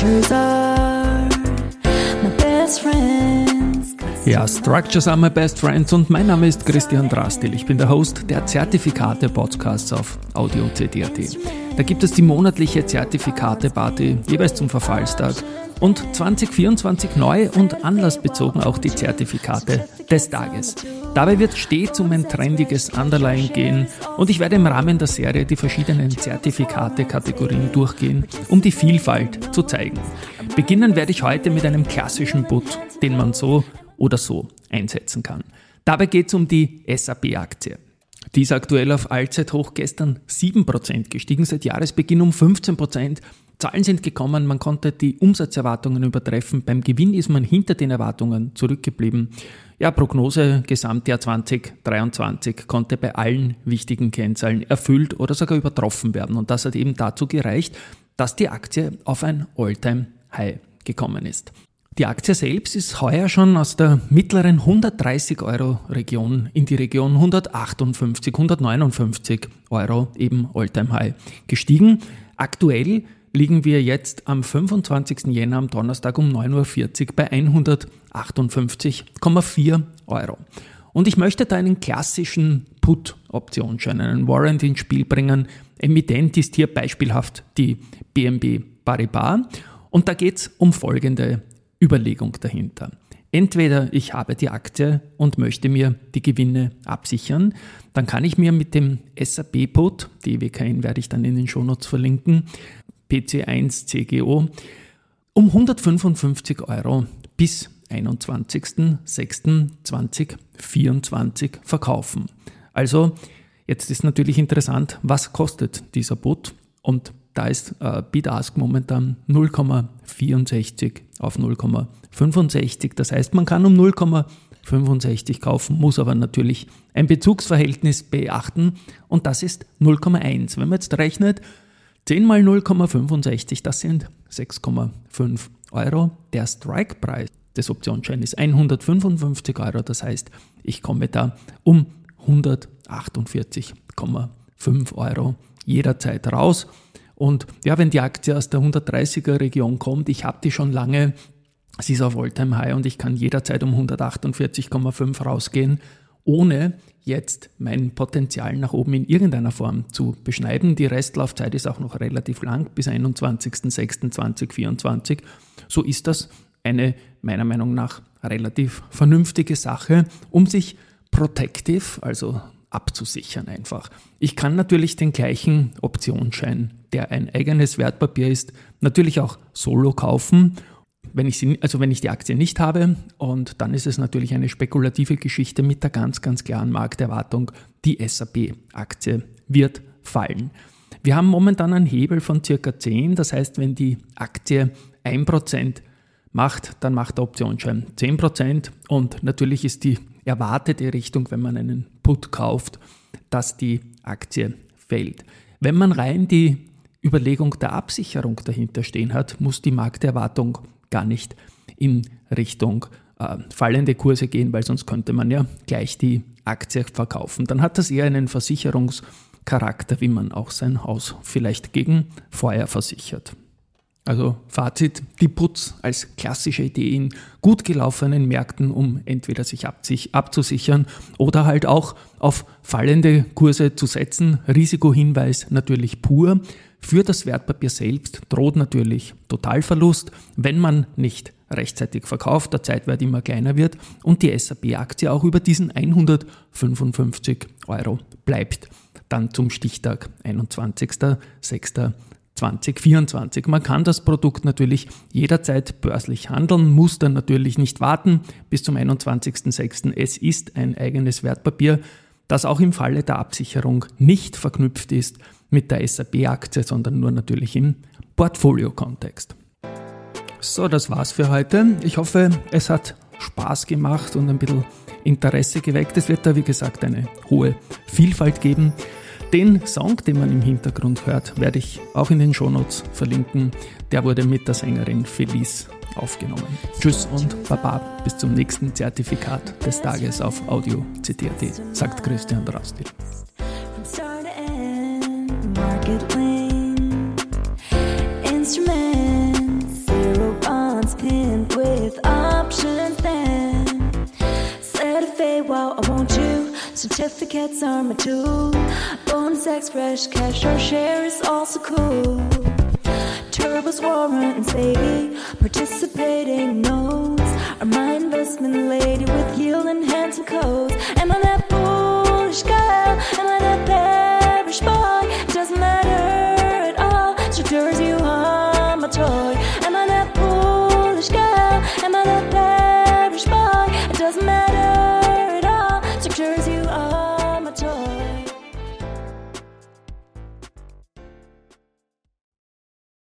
structures are my best friends. Ja, Structures are my best friends und mein Name ist Christian Drastil. Ich bin der Host der Zertifikate-Podcasts auf Audio CD.at. Da gibt es die monatliche Zertifikate-Party, jeweils zum Verfallstag und 2024 neu und anlassbezogen auch die Zertifikate des Tages. Dabei wird stets um ein trendiges Underline gehen und ich werde im Rahmen der Serie die verschiedenen Zertifikate-Kategorien durchgehen, um die Vielfalt zu zeigen. Beginnen werde ich heute mit einem klassischen Put, den man so oder so einsetzen kann. Dabei geht es um die SAP-Aktie. Die ist aktuell auf Allzeithoch gestern 7% gestiegen, seit Jahresbeginn um 15%. Zahlen sind gekommen, man konnte die Umsatzerwartungen übertreffen. Beim Gewinn ist man hinter den Erwartungen zurückgeblieben. Ja, Prognose Gesamtjahr 2023 konnte bei allen wichtigen Kennzahlen erfüllt oder sogar übertroffen werden. Und das hat eben dazu gereicht, dass die Aktie auf ein All-Time-High gekommen ist. Die Aktie selbst ist heuer schon aus der mittleren 130 Euro Region in die Region 158, 159 Euro eben All-Time High gestiegen. Aktuell liegen wir jetzt am 25. Jänner am Donnerstag um 9.40 Uhr bei 158,4 Euro. Und ich möchte da einen klassischen Put-Optionsschein, einen Warrant ins Spiel bringen. Emittent ist hier beispielhaft die BNB Paribas. Und da geht es um folgende Überlegung dahinter. Entweder ich habe die Aktie und möchte mir die Gewinne absichern, dann kann ich mir mit dem SAP-Put, die WKN werde ich dann in den Shownotes verlinken, PC1 CGO, um 155 Euro bis 21.06.2024 verkaufen. Also jetzt ist natürlich interessant, was kostet dieser Put und da ist äh, Bid-Ask momentan 0,64 auf 0,65. Das heißt, man kann um 0,65 kaufen, muss aber natürlich ein Bezugsverhältnis beachten und das ist 0,1. Wenn man jetzt rechnet, 10 mal 0,65, das sind 6,5 Euro. Der Strike-Preis des Optionsscheins ist 155 Euro, das heißt, ich komme da um 148,5 Euro jederzeit raus. Und ja, wenn die Aktie aus der 130er Region kommt, ich habe die schon lange, sie ist auf Alltime High und ich kann jederzeit um 148,5 rausgehen, ohne jetzt mein Potenzial nach oben in irgendeiner Form zu beschneiden. Die Restlaufzeit ist auch noch relativ lang, bis 21.06.2024. So ist das eine meiner Meinung nach relativ vernünftige Sache, um sich protective, also abzusichern einfach. Ich kann natürlich den gleichen Optionsschein, der ein eigenes Wertpapier ist, natürlich auch solo kaufen, wenn ich, sie, also wenn ich die Aktie nicht habe. Und dann ist es natürlich eine spekulative Geschichte mit der ganz, ganz klaren Markterwartung, die SAP-Aktie wird fallen. Wir haben momentan einen Hebel von circa 10, das heißt, wenn die Aktie 1% macht, dann macht der Optionsschein 10% und natürlich ist die erwartete Richtung, wenn man einen Put kauft, dass die Aktie fällt. Wenn man rein die Überlegung der Absicherung dahinter stehen hat, muss die Markterwartung gar nicht in Richtung äh, fallende Kurse gehen, weil sonst könnte man ja gleich die Aktie verkaufen. Dann hat das eher einen Versicherungscharakter, wie man auch sein Haus vielleicht gegen Feuer versichert. Also Fazit, die Putz als klassische Idee in gut gelaufenen Märkten, um entweder sich abzusichern oder halt auch auf fallende Kurse zu setzen. Risikohinweis natürlich pur. Für das Wertpapier selbst droht natürlich Totalverlust, wenn man nicht rechtzeitig verkauft, der Zeitwert immer kleiner wird und die SAP-Aktie auch über diesen 155 Euro bleibt. Dann zum Stichtag 21.06. 2024. Man kann das Produkt natürlich jederzeit börslich handeln, muss dann natürlich nicht warten bis zum 21.06. Es ist ein eigenes Wertpapier, das auch im Falle der Absicherung nicht verknüpft ist mit der SAP-Aktie, sondern nur natürlich im Portfolio-Kontext. So, das war's für heute. Ich hoffe, es hat Spaß gemacht und ein bisschen Interesse geweckt. Es wird da, wie gesagt, eine hohe Vielfalt geben. Den Song, den man im Hintergrund hört, werde ich auch in den Shownotes verlinken. Der wurde mit der Sängerin Felice aufgenommen. Tschüss und Baba, bis zum nächsten Zertifikat des Tages auf Audio CTAT, sagt Christian Drasti. Certificates are my tool. Bonus X, fresh cash, our share is also cool. Turbos, warrant, and Sadie, participating notes. Are my investment lady with yield and handsome codes.